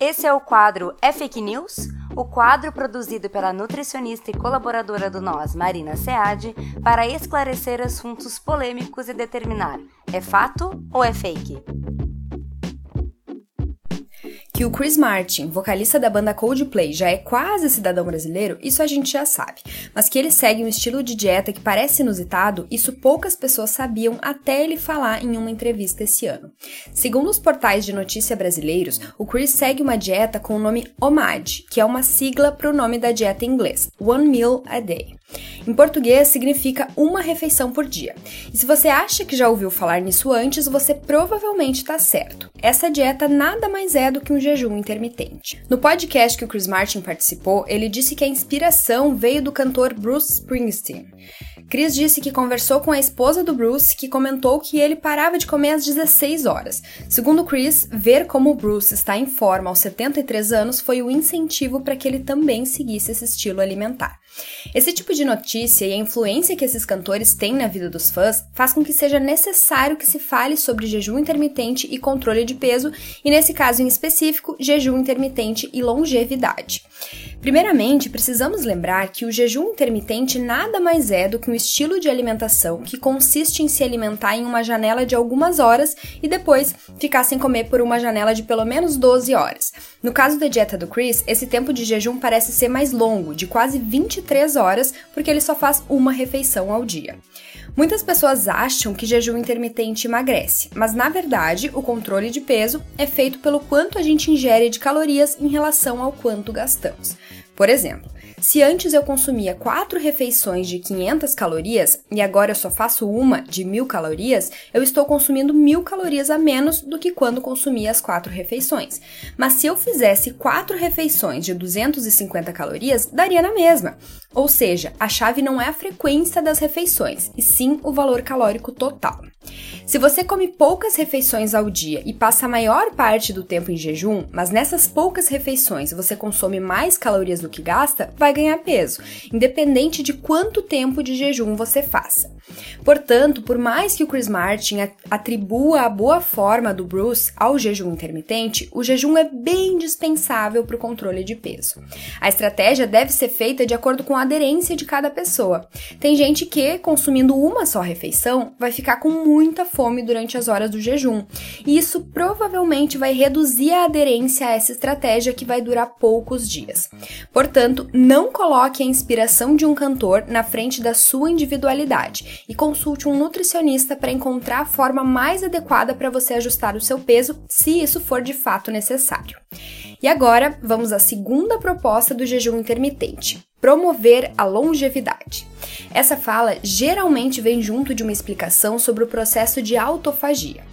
Esse é o quadro É Fake News? O quadro produzido pela nutricionista e colaboradora do Nós, Marina Seade, para esclarecer assuntos polêmicos e determinar: é fato ou é fake? Que o Chris Martin, vocalista da banda Coldplay, já é quase cidadão brasileiro, isso a gente já sabe. Mas que ele segue um estilo de dieta que parece inusitado, isso poucas pessoas sabiam até ele falar em uma entrevista esse ano. Segundo os portais de notícia brasileiros, o Chris segue uma dieta com o nome OMAD, que é uma sigla para o nome da dieta em inglês, One Meal a Day. Em português, significa uma refeição por dia. E se você acha que já ouviu falar nisso antes, você provavelmente está certo. Essa dieta nada mais é do que um jejum intermitente. No podcast que o Chris Martin participou, ele disse que a inspiração veio do cantor Bruce Springsteen. Chris disse que conversou com a esposa do Bruce, que comentou que ele parava de comer às 16 horas. Segundo Chris, ver como o Bruce está em forma aos 73 anos foi o incentivo para que ele também seguisse esse estilo alimentar. Esse tipo de notícia e a influência que esses cantores têm na vida dos fãs faz com que seja necessário que se fale sobre jejum intermitente e controle de peso, e nesse caso em específico, jejum intermitente e longevidade. Primeiramente, precisamos lembrar que o jejum intermitente nada mais é do que um estilo de alimentação que consiste em se alimentar em uma janela de algumas horas e depois ficar sem comer por uma janela de pelo menos 12 horas. No caso da dieta do Chris, esse tempo de jejum parece ser mais longo, de quase 23 horas, porque ele só faz uma refeição ao dia. Muitas pessoas acham que jejum intermitente emagrece, mas na verdade o controle de peso é feito pelo quanto a gente ingere de calorias em relação ao quanto gastamos. Por exemplo, se antes eu consumia quatro refeições de 500 calorias e agora eu só faço uma de 1000 calorias, eu estou consumindo 1000 calorias a menos do que quando consumia as quatro refeições. Mas se eu fizesse quatro refeições de 250 calorias, daria na mesma. Ou seja, a chave não é a frequência das refeições, e sim o valor calórico total. Se você come poucas refeições ao dia e passa a maior parte do tempo em jejum, mas nessas poucas refeições você consome mais calorias do que gasta, vai ganhar peso, independente de quanto tempo de jejum você faça. Portanto, por mais que o Chris Martin atribua a boa forma do Bruce ao jejum intermitente, o jejum é bem dispensável para o controle de peso. A estratégia deve ser feita de acordo com a aderência de cada pessoa. Tem gente que, consumindo uma só refeição, vai ficar com muita fome durante as horas do jejum, e isso provavelmente vai reduzir a aderência a essa estratégia que vai durar poucos dias. Portanto, não coloque a inspiração de um cantor na frente da sua individualidade e consulte um nutricionista para encontrar a forma mais adequada para você ajustar o seu peso, se isso for de fato necessário. E agora, vamos à segunda proposta do jejum intermitente: promover a longevidade. Essa fala geralmente vem junto de uma explicação sobre o processo de autofagia.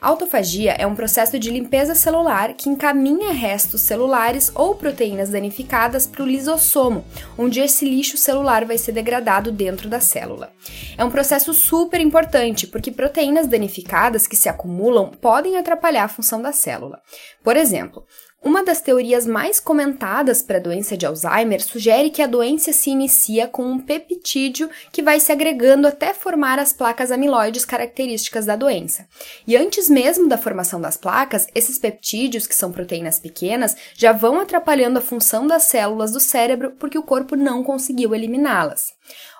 Autofagia é um processo de limpeza celular que encaminha restos celulares ou proteínas danificadas para o lisossomo, onde esse lixo celular vai ser degradado dentro da célula. É um processo super importante porque proteínas danificadas que se acumulam podem atrapalhar a função da célula. Por exemplo, uma das teorias mais comentadas para a doença de Alzheimer sugere que a doença se inicia com um peptídeo que vai se agregando até formar as placas amiloides características da doença. E antes mesmo da formação das placas, esses peptídeos, que são proteínas pequenas, já vão atrapalhando a função das células do cérebro porque o corpo não conseguiu eliminá-las.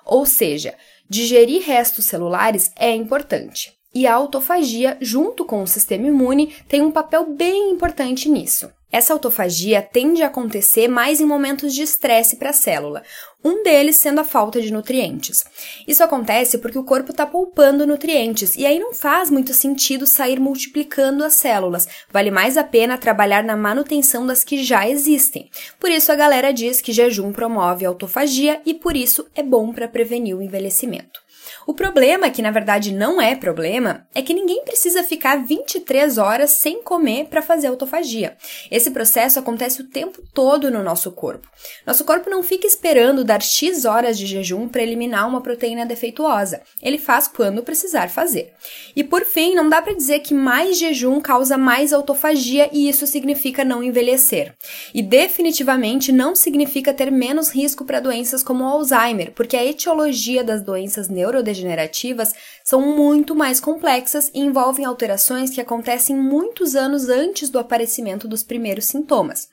Ou seja, digerir restos celulares é importante. E a autofagia, junto com o sistema imune, tem um papel bem importante nisso. Essa autofagia tende a acontecer mais em momentos de estresse para a célula, um deles sendo a falta de nutrientes. Isso acontece porque o corpo está poupando nutrientes e aí não faz muito sentido sair multiplicando as células, vale mais a pena trabalhar na manutenção das que já existem. Por isso a galera diz que jejum promove a autofagia e por isso é bom para prevenir o envelhecimento. O problema, que na verdade não é problema, é que ninguém precisa ficar 23 horas sem comer para fazer autofagia. Esse processo acontece o tempo todo no nosso corpo. Nosso corpo não fica esperando dar X horas de jejum para eliminar uma proteína defeituosa. Ele faz quando precisar fazer. E por fim, não dá para dizer que mais jejum causa mais autofagia e isso significa não envelhecer. E definitivamente não significa ter menos risco para doenças como o Alzheimer, porque a etiologia das doenças neurodegenerativas neurodegenerativas são muito mais complexas e envolvem alterações que acontecem muitos anos antes do aparecimento dos primeiros sintomas.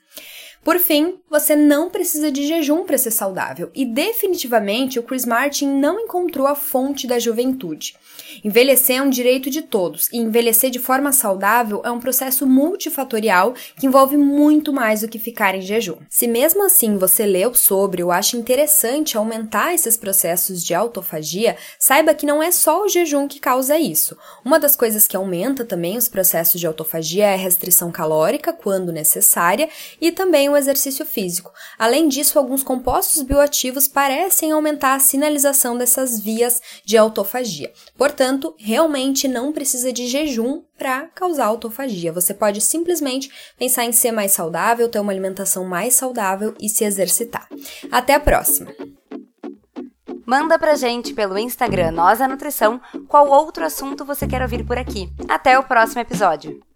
Por fim, você não precisa de jejum para ser saudável e definitivamente o Chris Martin não encontrou a fonte da juventude. Envelhecer é um direito de todos e envelhecer de forma saudável é um processo multifatorial que envolve muito mais do que ficar em jejum. Se mesmo assim você leu sobre ou acha interessante aumentar esses processos de autofagia, saiba que não é só o jejum que causa isso. Uma das coisas que aumenta também os processos de autofagia é a restrição calórica, quando necessária, e também o exercício físico. Além disso, alguns compostos bioativos parecem aumentar a sinalização dessas vias de autofagia. Portanto, realmente não precisa de jejum para causar autofagia. Você pode simplesmente pensar em ser mais saudável, ter uma alimentação mais saudável e se exercitar. Até a próxima! Manda pra gente pelo Instagram Nós a Nutrição qual outro assunto você quer ouvir por aqui. Até o próximo episódio!